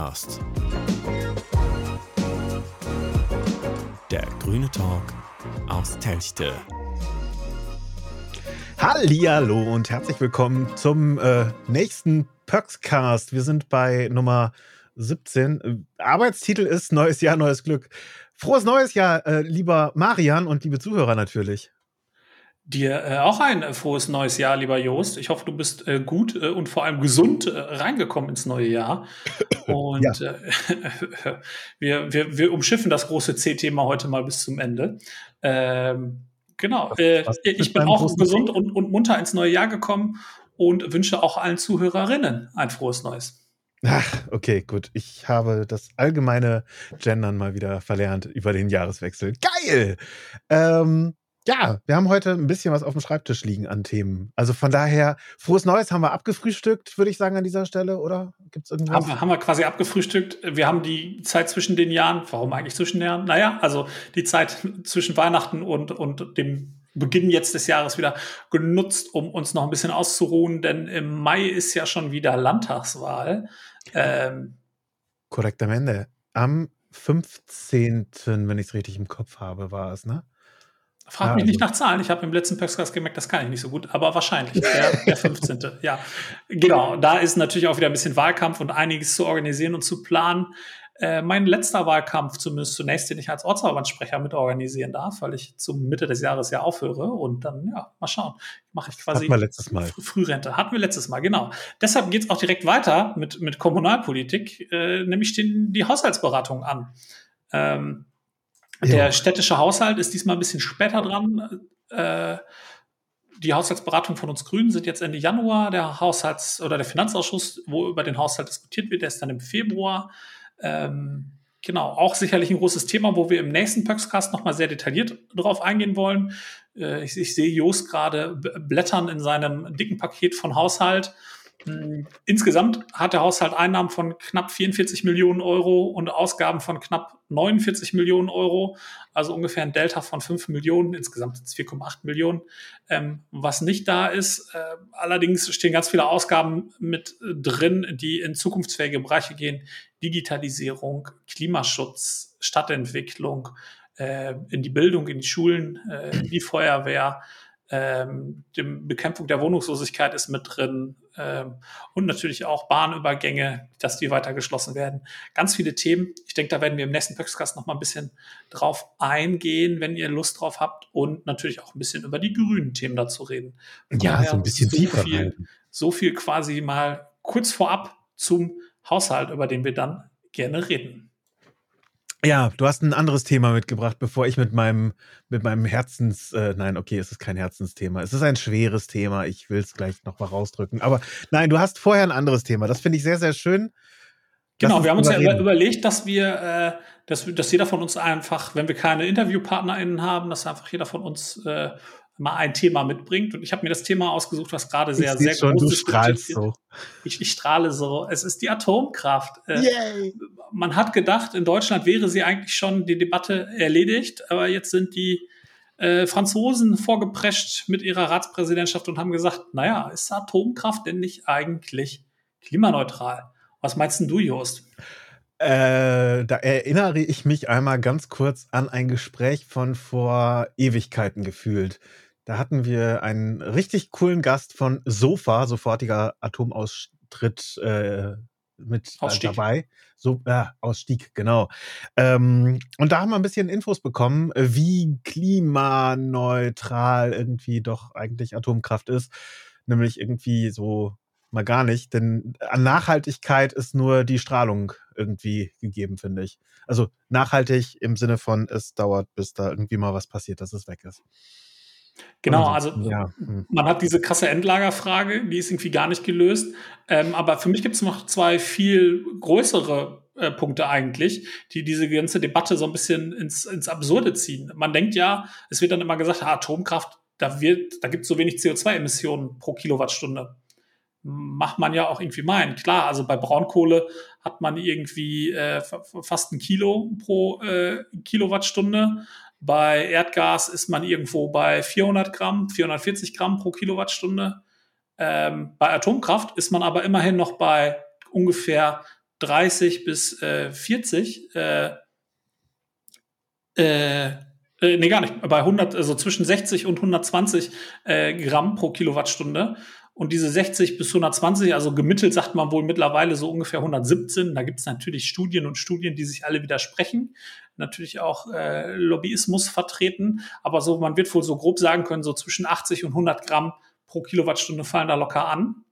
Pöxcast. Der grüne Talk aus Telchte. Hallihallo und herzlich willkommen zum äh, nächsten Pöxcast. Wir sind bei Nummer 17. Arbeitstitel ist Neues Jahr, neues Glück. Frohes neues Jahr, äh, lieber Marian und liebe Zuhörer natürlich. Dir äh, auch ein äh, frohes neues Jahr, lieber Jost. Ich hoffe, du bist äh, gut und vor allem gesund reingekommen ins neue Jahr. Und ja. Wir, wir, wir umschiffen das große C-Thema heute mal bis zum Ende. Ähm, genau. Ich bin auch gesund und, und munter ins neue Jahr gekommen und wünsche auch allen Zuhörerinnen ein frohes neues. Ach, okay, gut. Ich habe das allgemeine Gendern mal wieder verlernt über den Jahreswechsel. Geil! Ähm, ja, wir haben heute ein bisschen was auf dem Schreibtisch liegen an Themen. Also von daher, frohes Neues haben wir abgefrühstückt, würde ich sagen, an dieser Stelle, oder? Gibt es irgendwas? Haben, haben, wir quasi abgefrühstückt. Wir haben die Zeit zwischen den Jahren, warum eigentlich zwischen den Jahren? Naja, also die Zeit zwischen Weihnachten und, und dem Beginn jetzt des Jahres wieder genutzt, um uns noch ein bisschen auszuruhen, denn im Mai ist ja schon wieder Landtagswahl. Ähm, Korrektamente. Am 15., wenn ich es richtig im Kopf habe, war es, ne? Frag mich nicht also nach Zahlen. Ich habe im letzten Podcast gemerkt, das kann ich nicht so gut, aber wahrscheinlich der, der 15. ja, genau. Da ist natürlich auch wieder ein bisschen Wahlkampf und einiges zu organisieren und zu planen. Äh, mein letzter Wahlkampf, zumindest zunächst, den ich als Ortsverbandssprecher mit organisieren darf, weil ich zum Mitte des Jahres ja aufhöre und dann, ja, mal schauen, mache ich quasi Hatten wir letztes Mal. Frührente. Hatten wir letztes Mal, genau. Deshalb geht es auch direkt weiter mit, mit Kommunalpolitik, äh, nämlich den, die Haushaltsberatung an. Ähm, ja. Der städtische Haushalt ist diesmal ein bisschen später dran. Äh, die Haushaltsberatung von uns Grünen sind jetzt Ende Januar. Der Haushalts- oder der Finanzausschuss, wo über den Haushalt diskutiert wird, der ist dann im Februar. Ähm, genau, auch sicherlich ein großes Thema, wo wir im nächsten Pöxcast nochmal sehr detailliert drauf eingehen wollen. Äh, ich, ich, sehe Jos gerade blättern in seinem dicken Paket von Haushalt. Hm, insgesamt hat der Haushalt Einnahmen von knapp 44 Millionen Euro und Ausgaben von knapp 49 Millionen Euro, also ungefähr ein Delta von 5 Millionen, insgesamt sind es 4,8 Millionen. Ähm, was nicht da ist, äh, allerdings stehen ganz viele Ausgaben mit drin, die in zukunftsfähige Bereiche gehen. Digitalisierung, Klimaschutz, Stadtentwicklung, äh, in die Bildung, in die Schulen, äh, in die Feuerwehr, ähm, die Bekämpfung der Wohnungslosigkeit ist mit drin und natürlich auch Bahnübergänge, dass die weiter geschlossen werden. Ganz viele Themen. Ich denke, da werden wir im nächsten Pöxcast noch mal ein bisschen drauf eingehen, wenn ihr Lust drauf habt und natürlich auch ein bisschen über die grünen Themen dazu reden. Von ja, so ein bisschen so tiefer. Viel, so viel quasi mal kurz vorab zum Haushalt, über den wir dann gerne reden. Ja, du hast ein anderes Thema mitgebracht, bevor ich mit meinem, mit meinem Herzens, äh, nein, okay, es ist kein Herzensthema. Es ist ein schweres Thema. Ich will es gleich noch mal rausdrücken. Aber nein, du hast vorher ein anderes Thema. Das finde ich sehr, sehr schön. Genau, wir haben uns ja überlegt, dass wir, äh, dass, dass jeder von uns einfach, wenn wir keine InterviewpartnerInnen haben, dass einfach jeder von uns äh, mal ein Thema mitbringt. Und ich habe mir das Thema ausgesucht, was gerade sehr, sehr schon, groß ist. Du strahlst so. Ich, ich, strahle so. Es ist die Atomkraft. Äh, Yay. Man hat gedacht, in Deutschland wäre sie eigentlich schon die Debatte erledigt, aber jetzt sind die äh, Franzosen vorgeprescht mit ihrer Ratspräsidentschaft und haben gesagt, naja, ist Atomkraft denn nicht eigentlich klimaneutral? Was meinst denn du, Jost? Äh, da erinnere ich mich einmal ganz kurz an ein Gespräch von vor Ewigkeiten gefühlt. Da hatten wir einen richtig coolen Gast von Sofa, sofortiger Atomaustritt äh, mit Ausstieg. dabei. So, äh, Ausstieg, genau. Ähm, und da haben wir ein bisschen Infos bekommen, wie klimaneutral irgendwie doch eigentlich Atomkraft ist. Nämlich irgendwie so mal gar nicht, denn an Nachhaltigkeit ist nur die Strahlung irgendwie gegeben, finde ich. Also nachhaltig im Sinne von, es dauert, bis da irgendwie mal was passiert, dass es weg ist. Genau, also ja. Hm. man hat diese krasse Endlagerfrage, die ist irgendwie gar nicht gelöst. Ähm, aber für mich gibt es noch zwei viel größere äh, Punkte eigentlich, die diese ganze Debatte so ein bisschen ins, ins Absurde ziehen. Man denkt ja, es wird dann immer gesagt, ah, Atomkraft, da, wird, da gibt es so wenig CO2-Emissionen pro Kilowattstunde. Macht man ja auch irgendwie meinen. Klar, also bei Braunkohle hat man irgendwie äh, fast ein Kilo pro äh, Kilowattstunde. Bei Erdgas ist man irgendwo bei 400 Gramm, 440 Gramm pro Kilowattstunde. Ähm, bei Atomkraft ist man aber immerhin noch bei ungefähr 30 bis äh, 40, äh, äh, äh, nee, gar nicht, bei 100, also zwischen 60 und 120 äh, Gramm pro Kilowattstunde. Und diese 60 bis 120, also gemittelt sagt man wohl mittlerweile so ungefähr 117. Da gibt es natürlich Studien und Studien, die sich alle widersprechen. Natürlich auch äh, Lobbyismus vertreten. Aber so, man wird wohl so grob sagen können, so zwischen 80 und 100 Gramm pro Kilowattstunde fallen da locker an.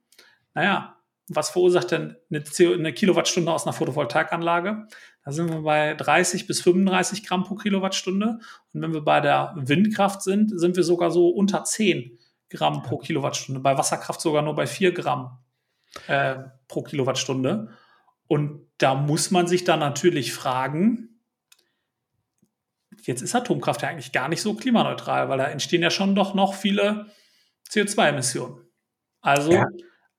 Naja, was verursacht denn eine, eine Kilowattstunde aus einer Photovoltaikanlage? Da sind wir bei 30 bis 35 Gramm pro Kilowattstunde. Und wenn wir bei der Windkraft sind, sind wir sogar so unter 10 Gramm pro Kilowattstunde. Bei Wasserkraft sogar nur bei 4 Gramm äh, pro Kilowattstunde. Und da muss man sich dann natürlich fragen, jetzt ist Atomkraft ja eigentlich gar nicht so klimaneutral, weil da entstehen ja schon doch noch viele CO2-Emissionen. Also ja.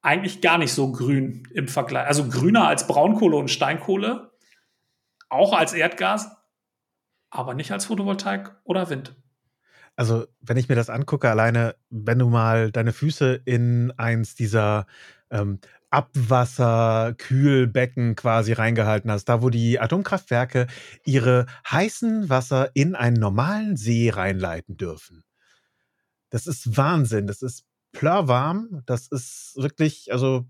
eigentlich gar nicht so grün im Vergleich. Also grüner als Braunkohle und Steinkohle, auch als Erdgas, aber nicht als Photovoltaik oder Wind. Also, wenn ich mir das angucke, alleine, wenn du mal deine Füße in eins dieser ähm, Abwasserkühlbecken quasi reingehalten hast, da wo die Atomkraftwerke ihre heißen Wasser in einen normalen See reinleiten dürfen. Das ist Wahnsinn. Das ist plörwarm. Das ist wirklich, also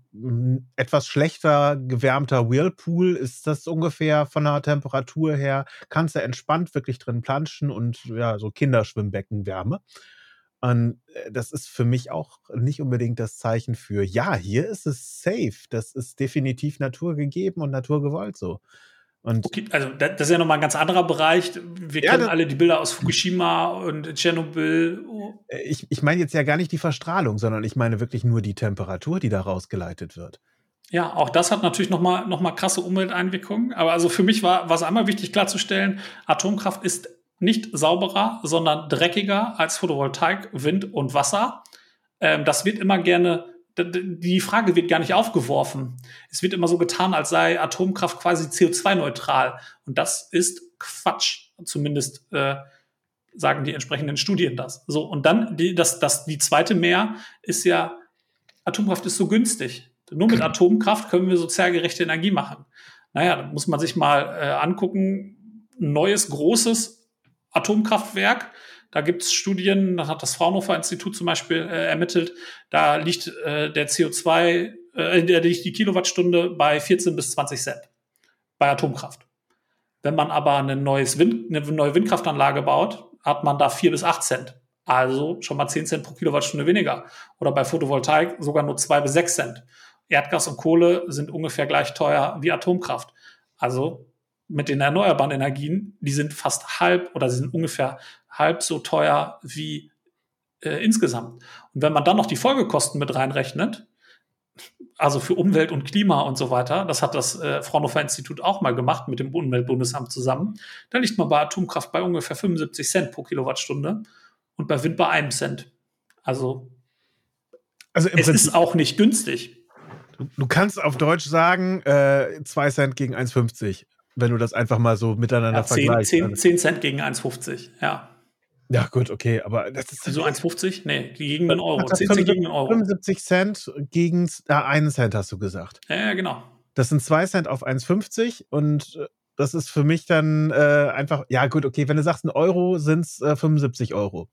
etwas schlechter gewärmter Whirlpool ist das ungefähr von der Temperatur her. Kannst du entspannt wirklich drin planschen und ja, so Kinderschwimmbeckenwärme. Und äh, das ist für mich auch nicht unbedingt das Zeichen für, ja, hier ist es safe. Das ist definitiv naturgegeben und naturgewollt so. Und okay, also das ist ja nochmal ein ganz anderer Bereich. Wir ja, kennen alle die Bilder aus Fukushima und Tschernobyl. Äh, ich, ich meine jetzt ja gar nicht die Verstrahlung, sondern ich meine wirklich nur die Temperatur, die da rausgeleitet wird. Ja, auch das hat natürlich nochmal noch mal krasse Umwelteinwirkungen. Aber also für mich war, war es einmal wichtig klarzustellen, Atomkraft ist nicht sauberer, sondern dreckiger als Photovoltaik, Wind und Wasser. Ähm, das wird immer gerne die Frage wird gar nicht aufgeworfen. Es wird immer so getan, als sei Atomkraft quasi CO2-neutral. Und das ist Quatsch. Zumindest äh, sagen die entsprechenden Studien das. So, und dann die, das, das, die zweite mehr ist ja, Atomkraft ist so günstig. Nur mit Atomkraft können wir sozial gerechte Energie machen. Naja, da muss man sich mal äh, angucken, ein neues, großes Atomkraftwerk da gibt es Studien, das hat das Fraunhofer Institut zum Beispiel äh, ermittelt, da liegt äh, der CO2, äh, der liegt die Kilowattstunde bei 14 bis 20 Cent bei Atomkraft. Wenn man aber eine, Wind, eine neue Windkraftanlage baut, hat man da 4 bis 8 Cent. Also schon mal 10 Cent pro Kilowattstunde weniger. Oder bei Photovoltaik sogar nur 2 bis 6 Cent. Erdgas und Kohle sind ungefähr gleich teuer wie Atomkraft. Also mit den erneuerbaren Energien, die sind fast halb oder sie sind ungefähr halb so teuer wie äh, insgesamt. Und wenn man dann noch die Folgekosten mit reinrechnet, also für Umwelt und Klima und so weiter, das hat das äh, Fraunhofer Institut auch mal gemacht mit dem Umweltbundesamt zusammen, dann liegt man bei Atomkraft bei ungefähr 75 Cent pro Kilowattstunde und bei Wind bei einem Cent. Also, also es Prinzip ist auch nicht günstig. Du, du kannst auf Deutsch sagen, äh, 2 Cent gegen 1,50 wenn du das einfach mal so miteinander ja, 10, vergleichst. 10, 10 Cent gegen 1,50, ja. Ja, gut, okay, aber das ist. So 1,50? Nee, gegen einen Euro. 10 Cent gegen einen Euro. 75 Cent gegen äh, einen Cent, hast du gesagt. Ja, ja genau. Das sind 2 Cent auf 1,50 und äh, das ist für mich dann äh, einfach, ja, gut, okay, wenn du sagst, ein Euro sind es äh, 75 Euro.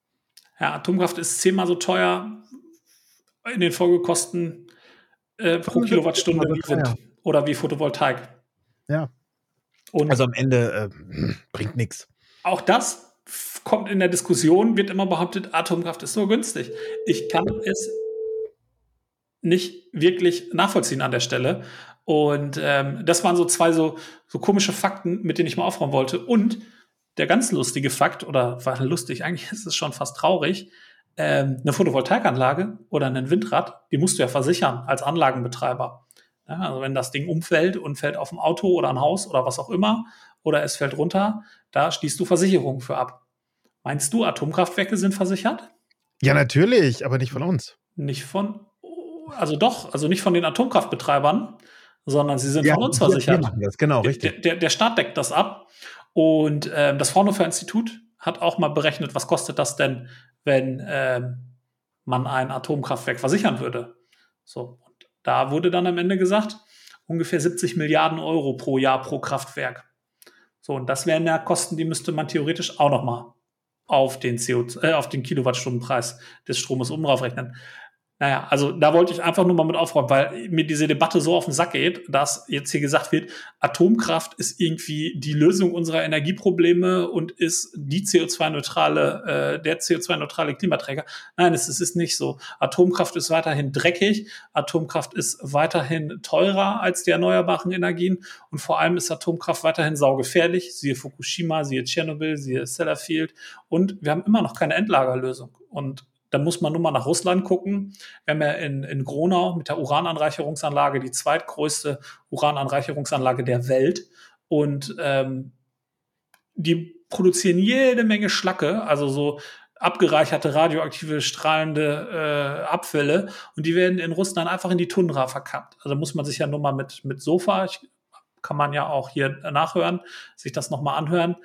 Ja, Atomkraft ist zehnmal so teuer in den Folgekosten äh, pro Kilowattstunde wie Wind oder wie Photovoltaik. Ja. Und also am Ende äh, bringt nichts. Auch das kommt in der Diskussion, wird immer behauptet, Atomkraft ist so günstig. Ich kann es nicht wirklich nachvollziehen an der Stelle. Und ähm, das waren so zwei so, so komische Fakten, mit denen ich mal aufräumen wollte. Und der ganz lustige Fakt, oder war lustig, eigentlich ist es schon fast traurig, ähm, eine Photovoltaikanlage oder ein Windrad, die musst du ja versichern als Anlagenbetreiber. Ja, also wenn das Ding umfällt und fällt auf ein Auto oder ein Haus oder was auch immer, oder es fällt runter, da schließt du Versicherungen für ab. Meinst du, Atomkraftwerke sind versichert? Ja, natürlich, aber nicht von uns. Nicht von, also doch, also nicht von den Atomkraftbetreibern, sondern sie sind ja, von uns versichert. Wir das, genau, richtig. Der, der, Staat deckt das ab. Und ähm, das Fraunhofer Institut hat auch mal berechnet, was kostet das denn, wenn ähm, man ein Atomkraftwerk versichern würde. So, da wurde dann am Ende gesagt, ungefähr 70 Milliarden Euro pro Jahr pro Kraftwerk. So, und das wären ja Kosten, die müsste man theoretisch auch nochmal auf den CO, äh, auf den Kilowattstundenpreis des Stromes oben drauf rechnen. Naja, also da wollte ich einfach nur mal mit aufräumen, weil mir diese Debatte so auf den Sack geht, dass jetzt hier gesagt wird, Atomkraft ist irgendwie die Lösung unserer Energieprobleme und ist die CO2-neutrale, äh, der CO2-neutrale Klimaträger. Nein, es, es ist nicht so. Atomkraft ist weiterhin dreckig, Atomkraft ist weiterhin teurer als die erneuerbaren Energien und vor allem ist Atomkraft weiterhin saugefährlich. Siehe Fukushima, siehe Tschernobyl, siehe Sellafield und wir haben immer noch keine Endlagerlösung. Und da muss man nur mal nach Russland gucken. Wir haben ja in, in Gronau mit der Urananreicherungsanlage die zweitgrößte Urananreicherungsanlage der Welt. Und ähm, die produzieren jede Menge Schlacke, also so abgereicherte radioaktive strahlende äh, Abfälle und die werden in Russland einfach in die Tundra verkappt. Also muss man sich ja nur mal mit, mit Sofa, ich, kann man ja auch hier nachhören, sich das nochmal anhören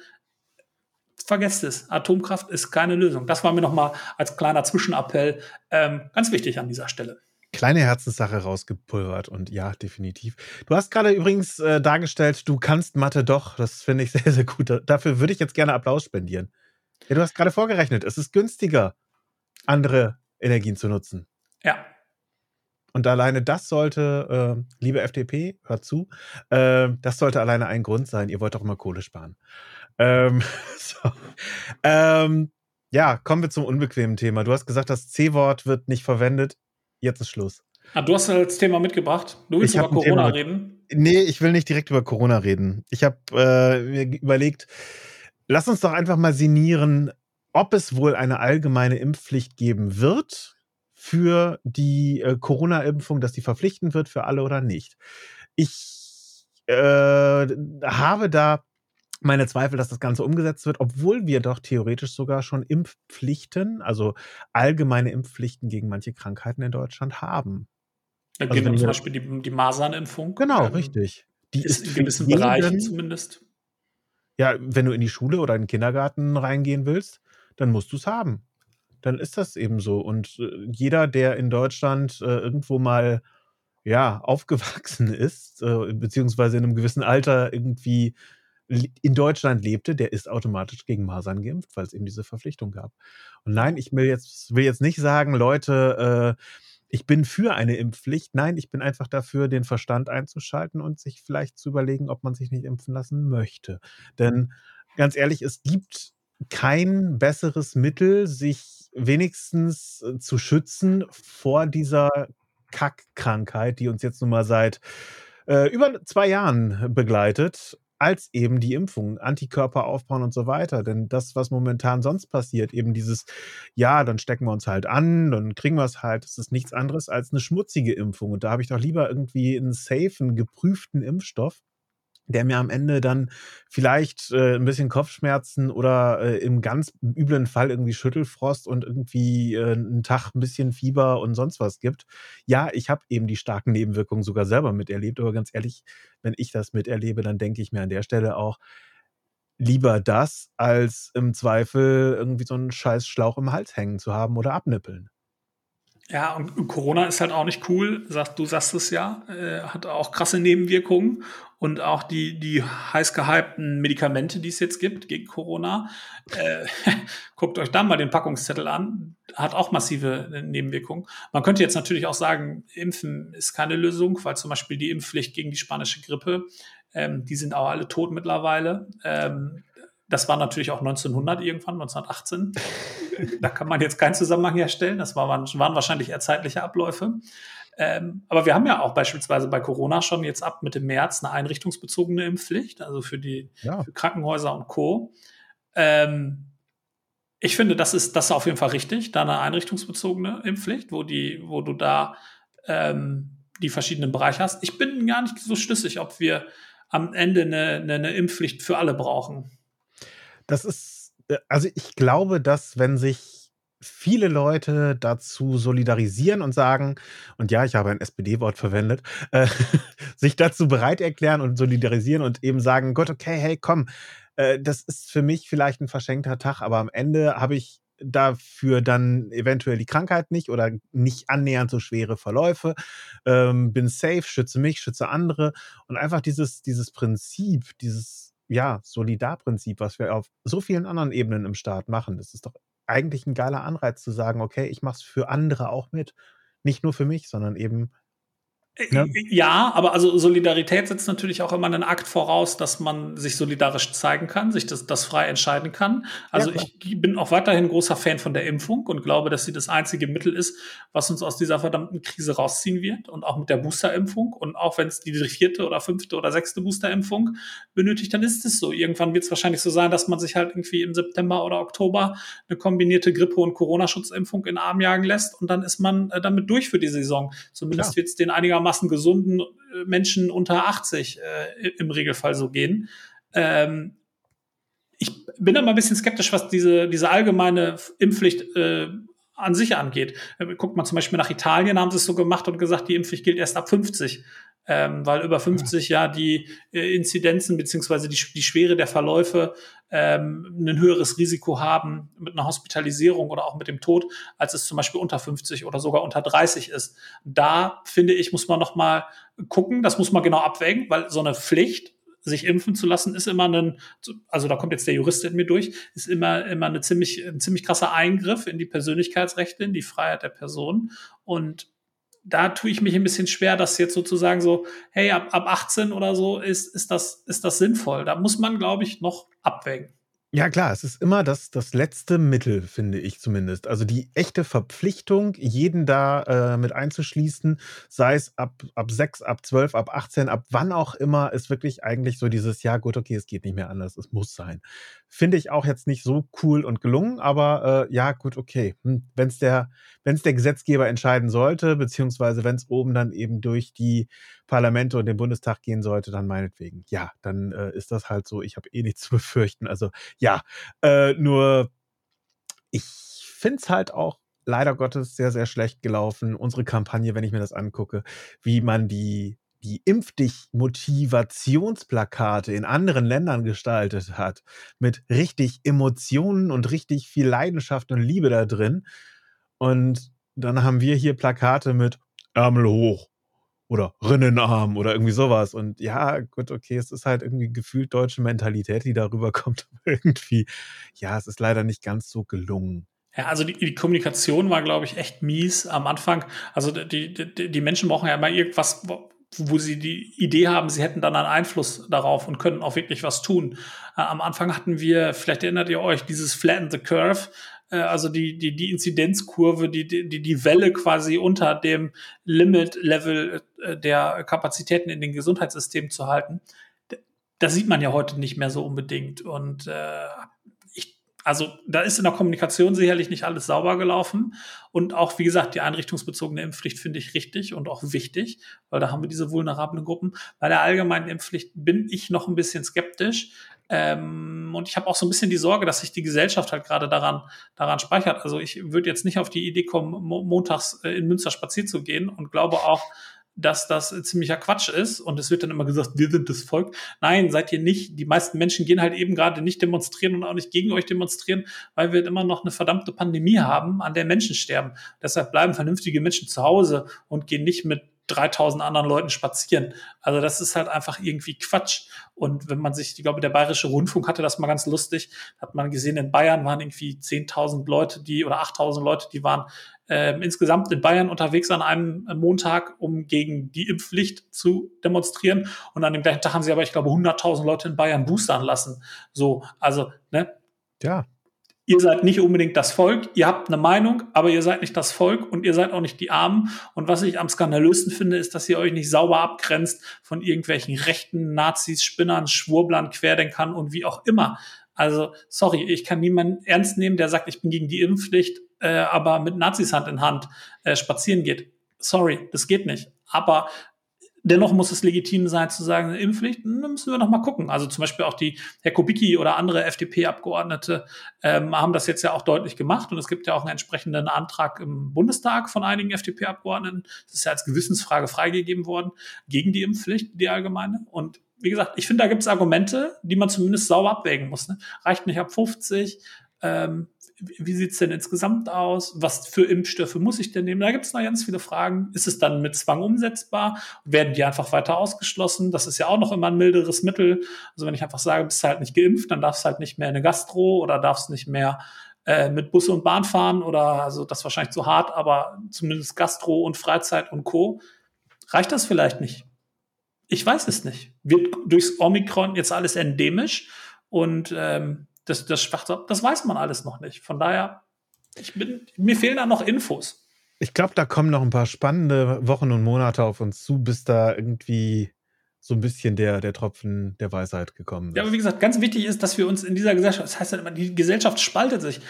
vergesst es. Atomkraft ist keine Lösung. Das war mir nochmal als kleiner Zwischenappell ähm, ganz wichtig an dieser Stelle. Kleine Herzenssache rausgepulvert und ja, definitiv. Du hast gerade übrigens äh, dargestellt, du kannst Mathe doch. Das finde ich sehr, sehr gut. Dafür würde ich jetzt gerne Applaus spendieren. Ja, du hast gerade vorgerechnet, es ist günstiger, andere Energien zu nutzen. Ja. Und alleine das sollte, äh, liebe FDP, hört zu, äh, das sollte alleine ein Grund sein. Ihr wollt doch immer Kohle sparen. Ähm, so. ähm, ja, kommen wir zum unbequemen Thema. Du hast gesagt, das C-Wort wird nicht verwendet. Jetzt ist Schluss. Ah, du hast als Thema mitgebracht. Du willst über Corona reden? Nee, ich will nicht direkt über Corona reden. Ich habe äh, mir überlegt, lass uns doch einfach mal sinnieren, ob es wohl eine allgemeine Impfpflicht geben wird für die äh, Corona-Impfung, dass die verpflichtend wird für alle oder nicht. Ich äh, habe da meine Zweifel, dass das Ganze umgesetzt wird, obwohl wir doch theoretisch sogar schon Impfpflichten, also allgemeine Impfpflichten gegen manche Krankheiten in Deutschland haben. Da also geht zum Beispiel die, die Masernimpfung. Genau, ähm, richtig. Die ist, ist in gewissen jeden, Bereichen zumindest. Ja, wenn du in die Schule oder in den Kindergarten reingehen willst, dann musst du es haben. Dann ist das eben so. Und äh, jeder, der in Deutschland äh, irgendwo mal ja, aufgewachsen ist, äh, beziehungsweise in einem gewissen Alter irgendwie in Deutschland lebte, der ist automatisch gegen Masern geimpft, weil es eben diese Verpflichtung gab. Und nein, ich will jetzt, will jetzt nicht sagen, Leute, äh, ich bin für eine Impfpflicht. Nein, ich bin einfach dafür, den Verstand einzuschalten und sich vielleicht zu überlegen, ob man sich nicht impfen lassen möchte. Denn ganz ehrlich, es gibt kein besseres Mittel, sich wenigstens äh, zu schützen vor dieser Kackkrankheit, die uns jetzt nun mal seit äh, über zwei Jahren begleitet als eben die Impfung, Antikörper aufbauen und so weiter. Denn das, was momentan sonst passiert, eben dieses, ja, dann stecken wir uns halt an, dann kriegen wir es halt, das ist nichts anderes als eine schmutzige Impfung. Und da habe ich doch lieber irgendwie einen safen, geprüften Impfstoff, der mir am Ende dann vielleicht äh, ein bisschen Kopfschmerzen oder äh, im ganz üblen Fall irgendwie Schüttelfrost und irgendwie äh, einen Tag ein bisschen Fieber und sonst was gibt. Ja, ich habe eben die starken Nebenwirkungen sogar selber miterlebt, aber ganz ehrlich, wenn ich das miterlebe, dann denke ich mir an der Stelle auch, lieber das, als im Zweifel irgendwie so einen scheiß Schlauch im Hals hängen zu haben oder abnippeln. Ja, und Corona ist halt auch nicht cool. du sagst es ja, äh, hat auch krasse Nebenwirkungen und auch die, die heiß gehypten Medikamente, die es jetzt gibt gegen Corona. Äh, guckt euch da mal den Packungszettel an, hat auch massive Nebenwirkungen. Man könnte jetzt natürlich auch sagen, Impfen ist keine Lösung, weil zum Beispiel die Impfpflicht gegen die spanische Grippe, ähm, die sind auch alle tot mittlerweile. Ähm, das war natürlich auch 1900 irgendwann, 1918. da kann man jetzt keinen Zusammenhang herstellen. Das war, waren wahrscheinlich eher zeitliche Abläufe. Ähm, aber wir haben ja auch beispielsweise bei Corona schon jetzt ab Mitte März eine einrichtungsbezogene Impfpflicht, also für die ja. für Krankenhäuser und Co. Ähm, ich finde, das ist, das ist auf jeden Fall richtig, da eine einrichtungsbezogene Impfpflicht, wo die, wo du da ähm, die verschiedenen Bereiche hast. Ich bin gar nicht so schlüssig, ob wir am Ende eine, eine, eine Impfpflicht für alle brauchen. Das ist, äh, also ich glaube, dass wenn sich viele Leute dazu solidarisieren und sagen, und ja, ich habe ein SPD-Wort verwendet, äh, sich dazu bereit erklären und solidarisieren und eben sagen, Gott, okay, hey, komm, äh, das ist für mich vielleicht ein verschenkter Tag, aber am Ende habe ich dafür dann eventuell die Krankheit nicht oder nicht annähernd so schwere Verläufe, ähm, bin safe, schütze mich, schütze andere. Und einfach dieses, dieses Prinzip, dieses ja, Solidarprinzip, was wir auf so vielen anderen Ebenen im Staat machen, das ist doch eigentlich ein geiler Anreiz zu sagen, okay, ich mache es für andere auch mit. Nicht nur für mich, sondern eben Ne? Ja, aber also Solidarität setzt natürlich auch immer einen Akt voraus, dass man sich solidarisch zeigen kann, sich das, das frei entscheiden kann. Also ja, ich bin auch weiterhin großer Fan von der Impfung und glaube, dass sie das einzige Mittel ist, was uns aus dieser verdammten Krise rausziehen wird. Und auch mit der Boosterimpfung. Und auch wenn es die vierte oder fünfte oder sechste Boosterimpfung benötigt, dann ist es so. Irgendwann wird es wahrscheinlich so sein, dass man sich halt irgendwie im September oder Oktober eine kombinierte Grippe- und Corona-Schutzimpfung in den Arm jagen lässt und dann ist man äh, damit durch für die Saison. Zumindest wird es den einigermaßen einigermaßen gesunden äh, Menschen unter 80 äh, im Regelfall so gehen. Ähm, ich bin aber ein bisschen skeptisch, was diese, diese allgemeine Impfpflicht äh, an sich angeht. Äh, guckt man zum Beispiel nach Italien, haben sie es so gemacht und gesagt, die Impfpflicht gilt erst ab 50 ähm, weil über 50 ja, die äh, Inzidenzen beziehungsweise die, die Schwere der Verläufe ähm, ein höheres Risiko haben mit einer Hospitalisierung oder auch mit dem Tod, als es zum Beispiel unter 50 oder sogar unter 30 ist. Da finde ich, muss man noch mal gucken, das muss man genau abwägen, weil so eine Pflicht sich impfen zu lassen, ist immer ein, also da kommt jetzt der Jurist in mir durch, ist immer, immer eine ziemlich, ein ziemlich krasser Eingriff in die Persönlichkeitsrechte, in die Freiheit der Person. Und da tue ich mich ein bisschen schwer, dass jetzt sozusagen so, hey, ab, ab 18 oder so ist, ist, das, ist das sinnvoll. Da muss man, glaube ich, noch abwägen. Ja, klar, es ist immer das, das letzte Mittel, finde ich zumindest. Also die echte Verpflichtung, jeden da äh, mit einzuschließen, sei es ab, ab 6, ab 12, ab 18, ab wann auch immer, ist wirklich eigentlich so dieses, ja gut, okay, es geht nicht mehr anders, es muss sein. Finde ich auch jetzt nicht so cool und gelungen, aber äh, ja, gut, okay. Hm, wenn es der, wenn's der Gesetzgeber entscheiden sollte, beziehungsweise wenn es oben dann eben durch die Parlamente und den Bundestag gehen sollte, dann meinetwegen. Ja, dann äh, ist das halt so. Ich habe eh nichts zu befürchten. Also ja, äh, nur ich finde es halt auch leider Gottes sehr, sehr schlecht gelaufen. Unsere Kampagne, wenn ich mir das angucke, wie man die die Impf dich Motivationsplakate in anderen Ländern gestaltet hat, mit richtig Emotionen und richtig viel Leidenschaft und Liebe da drin. Und dann haben wir hier Plakate mit Ärmel hoch oder Rinnenarm oder irgendwie sowas. Und ja, gut, okay, es ist halt irgendwie gefühlt deutsche Mentalität, die darüber kommt. Irgendwie, ja, es ist leider nicht ganz so gelungen. Ja, also die, die Kommunikation war, glaube ich, echt mies am Anfang. Also die, die, die Menschen brauchen ja immer irgendwas, wo sie die Idee haben, sie hätten dann einen Einfluss darauf und können auch wirklich was tun. Äh, am Anfang hatten wir, vielleicht erinnert ihr euch, dieses Flatten the Curve, also die, die, die Inzidenzkurve, die, die, die Welle quasi unter dem Limit-Level äh, der Kapazitäten in den Gesundheitssystemen zu halten. Das sieht man ja heute nicht mehr so unbedingt. Und äh, also da ist in der Kommunikation sicherlich nicht alles sauber gelaufen. Und auch, wie gesagt, die einrichtungsbezogene Impfpflicht finde ich richtig und auch wichtig, weil da haben wir diese vulnerablen Gruppen. Bei der allgemeinen Impfpflicht bin ich noch ein bisschen skeptisch. Ähm, und ich habe auch so ein bisschen die Sorge, dass sich die Gesellschaft halt gerade daran, daran speichert. Also ich würde jetzt nicht auf die Idee kommen, montags äh, in Münster spazieren zu gehen und glaube auch, dass das ziemlicher Quatsch ist und es wird dann immer gesagt, wir sind das Volk. Nein, seid ihr nicht. Die meisten Menschen gehen halt eben gerade nicht demonstrieren und auch nicht gegen euch demonstrieren, weil wir immer noch eine verdammte Pandemie haben, an der Menschen sterben. Deshalb bleiben vernünftige Menschen zu Hause und gehen nicht mit 3000 anderen Leuten spazieren. Also das ist halt einfach irgendwie Quatsch. Und wenn man sich, ich glaube, der Bayerische Rundfunk hatte das mal ganz lustig, hat man gesehen, in Bayern waren irgendwie 10.000 Leute, die oder 8.000 Leute, die waren äh, insgesamt in Bayern unterwegs an einem Montag, um gegen die Impfpflicht zu demonstrieren. Und an dem gleichen Tag haben sie aber, ich glaube, 100.000 Leute in Bayern boostern lassen. So, also, ne? Ja. Ihr seid nicht unbedingt das Volk, ihr habt eine Meinung, aber ihr seid nicht das Volk und ihr seid auch nicht die Armen. Und was ich am skandalösten finde, ist, dass ihr euch nicht sauber abgrenzt von irgendwelchen rechten Nazis, Spinnern, Schwurblern, Querdenkern und wie auch immer. Also, sorry, ich kann niemanden ernst nehmen, der sagt, ich bin gegen die Impfpflicht äh, aber mit Nazis Hand in Hand äh, spazieren geht. Sorry, das geht nicht. Aber dennoch muss es legitim sein zu sagen, eine Impfpflicht, dann müssen wir noch mal gucken. Also zum Beispiel auch die Herr Kubicki oder andere FDP-Abgeordnete ähm, haben das jetzt ja auch deutlich gemacht und es gibt ja auch einen entsprechenden Antrag im Bundestag von einigen FDP-Abgeordneten. Das ist ja als Gewissensfrage freigegeben worden gegen die Impfpflicht, die allgemeine. Und wie gesagt, ich finde, da gibt es Argumente, die man zumindest sauber abwägen muss. Ne? Reicht nicht ab 50, Ähm, wie sieht es denn insgesamt aus? Was für Impfstoffe muss ich denn nehmen? Da gibt es noch ganz viele Fragen. Ist es dann mit Zwang umsetzbar? Werden die einfach weiter ausgeschlossen? Das ist ja auch noch immer ein milderes Mittel. Also wenn ich einfach sage, bist halt nicht geimpft, dann darfst halt nicht mehr in eine Gastro oder darfst nicht mehr äh, mit Busse und Bahn fahren oder also das wahrscheinlich zu hart, aber zumindest Gastro und Freizeit und Co. Reicht das vielleicht nicht? Ich weiß es nicht. Wird durchs Omikron jetzt alles endemisch und ähm, das, das, das weiß man alles noch nicht. Von daher, ich bin, mir fehlen da noch Infos. Ich glaube, da kommen noch ein paar spannende Wochen und Monate auf uns zu, bis da irgendwie so ein bisschen der, der Tropfen der Weisheit gekommen ist. Ja, aber wie gesagt, ganz wichtig ist, dass wir uns in dieser Gesellschaft, das heißt ja immer, die Gesellschaft spaltet sich.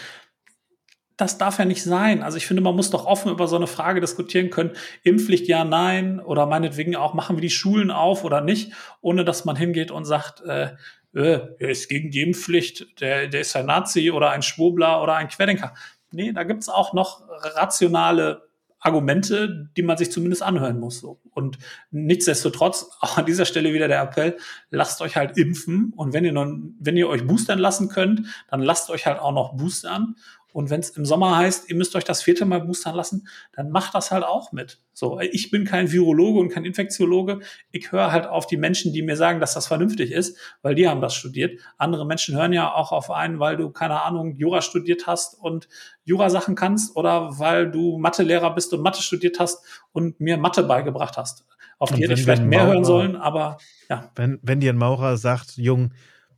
Das darf ja nicht sein. Also ich finde, man muss doch offen über so eine Frage diskutieren können. Impfpflicht ja, nein. Oder meinetwegen auch, machen wir die Schulen auf oder nicht, ohne dass man hingeht und sagt, äh, äh, er ist gegen die Impfpflicht, der, der ist ein Nazi oder ein Schwurbler oder ein Querdenker. Nee, da gibt's auch noch rationale Argumente, die man sich zumindest anhören muss. So. Und nichtsdestotrotz, auch an dieser Stelle wieder der Appell, lasst euch halt impfen. Und wenn ihr, noch, wenn ihr euch boostern lassen könnt, dann lasst euch halt auch noch boostern. Und wenn es im Sommer heißt, ihr müsst euch das vierte Mal boostern lassen, dann macht das halt auch mit. So, ich bin kein Virologe und kein Infektiologe. Ich höre halt auf die Menschen, die mir sagen, dass das vernünftig ist, weil die haben das studiert. Andere Menschen hören ja auch auf einen, weil du, keine Ahnung, Jura studiert hast und Jura-Sachen kannst oder weil du Mathelehrer bist und Mathe studiert hast und mir Mathe beigebracht hast. Auf die hätte ich vielleicht mehr Maurer, hören sollen, aber ja. Wenn, wenn dir ein Maurer sagt, Jung,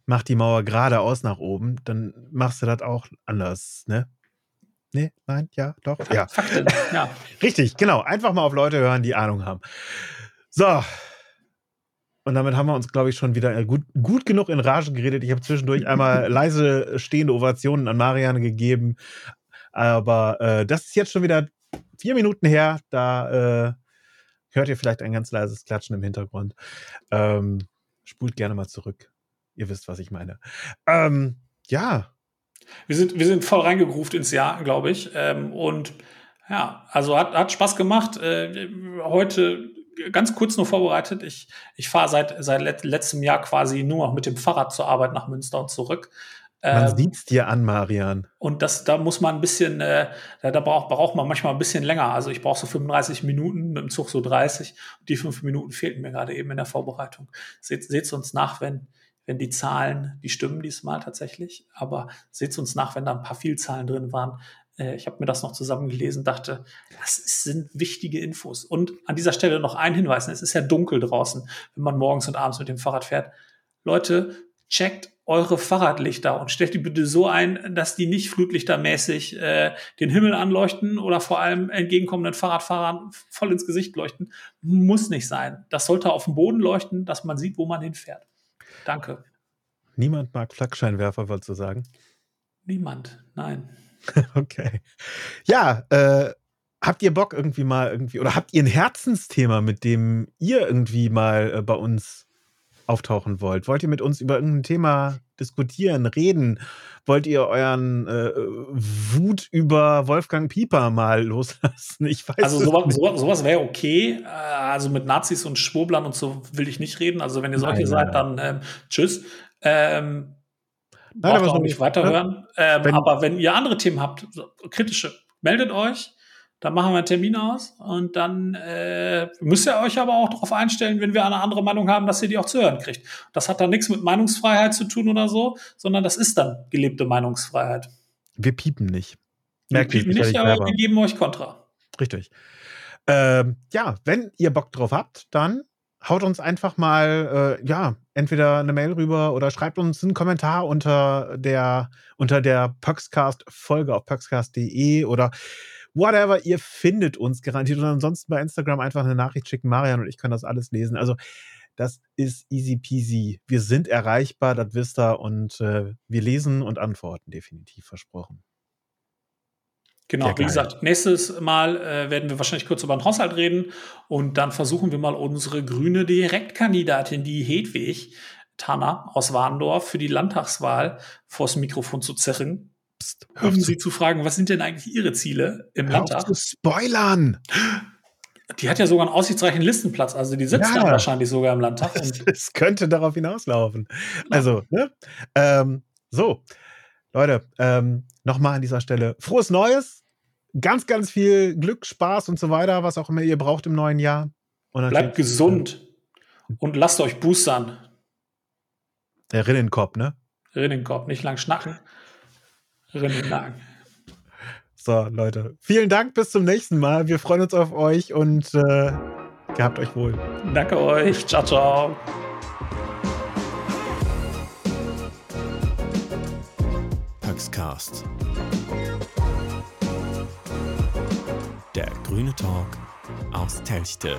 mach die Mauer geradeaus nach oben, dann machst du das auch anders, ne? Nee, nein, ja, doch, ja. Ja. Richtig, genau. Einfach mal auf Leute hören, die Ahnung haben. So. Und damit haben wir uns, glaube ich, schon wieder gut, gut genug in Rage geredet. Ich habe zwischendurch einmal leise stehende Ovationen an Marianne gegeben. Aber äh, das ist jetzt schon wieder vier Minuten her. Da äh, hört ihr vielleicht ein ganz leises Klatschen im Hintergrund. Ähm, spult gerne mal zurück. Ihr wisst, was ich meine. Ähm, ja. Wir sind, wir sind voll reingegruft ins Jahr, glaube ich. Ähm, und ja, also hat, hat Spaß gemacht. Äh, heute ganz kurz nur vorbereitet. Ich, ich fahre seit, seit letztem Jahr quasi nur noch mit dem Fahrrad zur Arbeit nach Münster und zurück. Man ähm, sieht's dir an, Marian. Und das, da muss man ein bisschen, äh, da, da braucht, braucht man manchmal ein bisschen länger. Also ich brauche so 35 Minuten, mit dem Zug so 30. Und die fünf Minuten fehlten mir gerade eben in der Vorbereitung. Seht, seht's uns nach, wenn, wenn die Zahlen, die stimmen diesmal tatsächlich, aber seht uns nach, wenn da ein paar Vielzahlen drin waren. Äh, ich habe mir das noch zusammengelesen, dachte, das sind wichtige Infos. Und an dieser Stelle noch ein Hinweis, es ist ja dunkel draußen, wenn man morgens und abends mit dem Fahrrad fährt. Leute, checkt eure Fahrradlichter und stellt die bitte so ein, dass die nicht flutlichtermäßig äh, den Himmel anleuchten oder vor allem entgegenkommenden Fahrradfahrern voll ins Gesicht leuchten. Muss nicht sein. Das sollte auf dem Boden leuchten, dass man sieht, wo man hinfährt. Danke. Niemand mag Flaggscheinwerfer, wolltest du sagen? Niemand, nein. okay. Ja, äh, habt ihr Bock irgendwie mal irgendwie, oder habt ihr ein Herzensthema, mit dem ihr irgendwie mal äh, bei uns auftauchen wollt? Wollt ihr mit uns über irgendein Thema diskutieren, reden? Wollt ihr euren äh, Wut über Wolfgang Pieper mal loslassen? Ich weiß also sowas, sowas, sowas wäre okay. Äh, also mit Nazis und Schwurblern und so will ich nicht reden. Also wenn ihr solche nein, seid, dann ähm, tschüss. Ähm, Nein, braucht auch nicht weiterhören. Ne? Ähm, wenn, aber wenn ihr andere Themen habt, kritische, meldet euch. Dann machen wir einen Termin aus und dann äh, müsst ihr euch aber auch darauf einstellen, wenn wir eine andere Meinung haben, dass ihr die auch zu hören kriegt. Das hat dann nichts mit Meinungsfreiheit zu tun oder so, sondern das ist dann gelebte Meinungsfreiheit. Wir piepen nicht. Merkt wir piepen nicht, aber wir geben euch Kontra. Richtig. Ähm, ja, wenn ihr Bock drauf habt, dann haut uns einfach mal, äh, ja, entweder eine Mail rüber oder schreibt uns einen Kommentar unter der, unter der Puxcast-Folge auf puxcast.de oder whatever, ihr findet uns garantiert. Und ansonsten bei Instagram einfach eine Nachricht schicken. Marian und ich können das alles lesen. Also das ist easy peasy. Wir sind erreichbar, das wisst ihr. Und äh, wir lesen und antworten definitiv versprochen. Genau, wie gesagt, nächstes Mal äh, werden wir wahrscheinlich kurz über den Haushalt reden und dann versuchen wir mal unsere grüne Direktkandidatin, die Hedwig Tanner aus Warndorf, für die Landtagswahl vors Mikrofon zu zerren Psst, um sie zu fragen, was sind denn eigentlich ihre Ziele im hör Landtag? Zu spoilern! Die hat ja sogar einen aussichtsreichen Listenplatz, also die sitzt ja. dann wahrscheinlich sogar im Landtag. Es könnte darauf hinauslaufen. Also, ne? Ähm, so. Leute, ähm, nochmal an dieser Stelle frohes Neues. Ganz, ganz viel Glück, Spaß und so weiter, was auch immer ihr braucht im neuen Jahr. Bleibt gesund und lasst euch boostern. Der Rinnenkopf, ne? Rinnenkopf, nicht lang schnacken. Rinnennacken. So, Leute. Vielen Dank, bis zum nächsten Mal. Wir freuen uns auf euch und äh, gehabt euch wohl. Danke euch. Ciao, ciao. Paxcast. Der grüne Talk aus Telchte.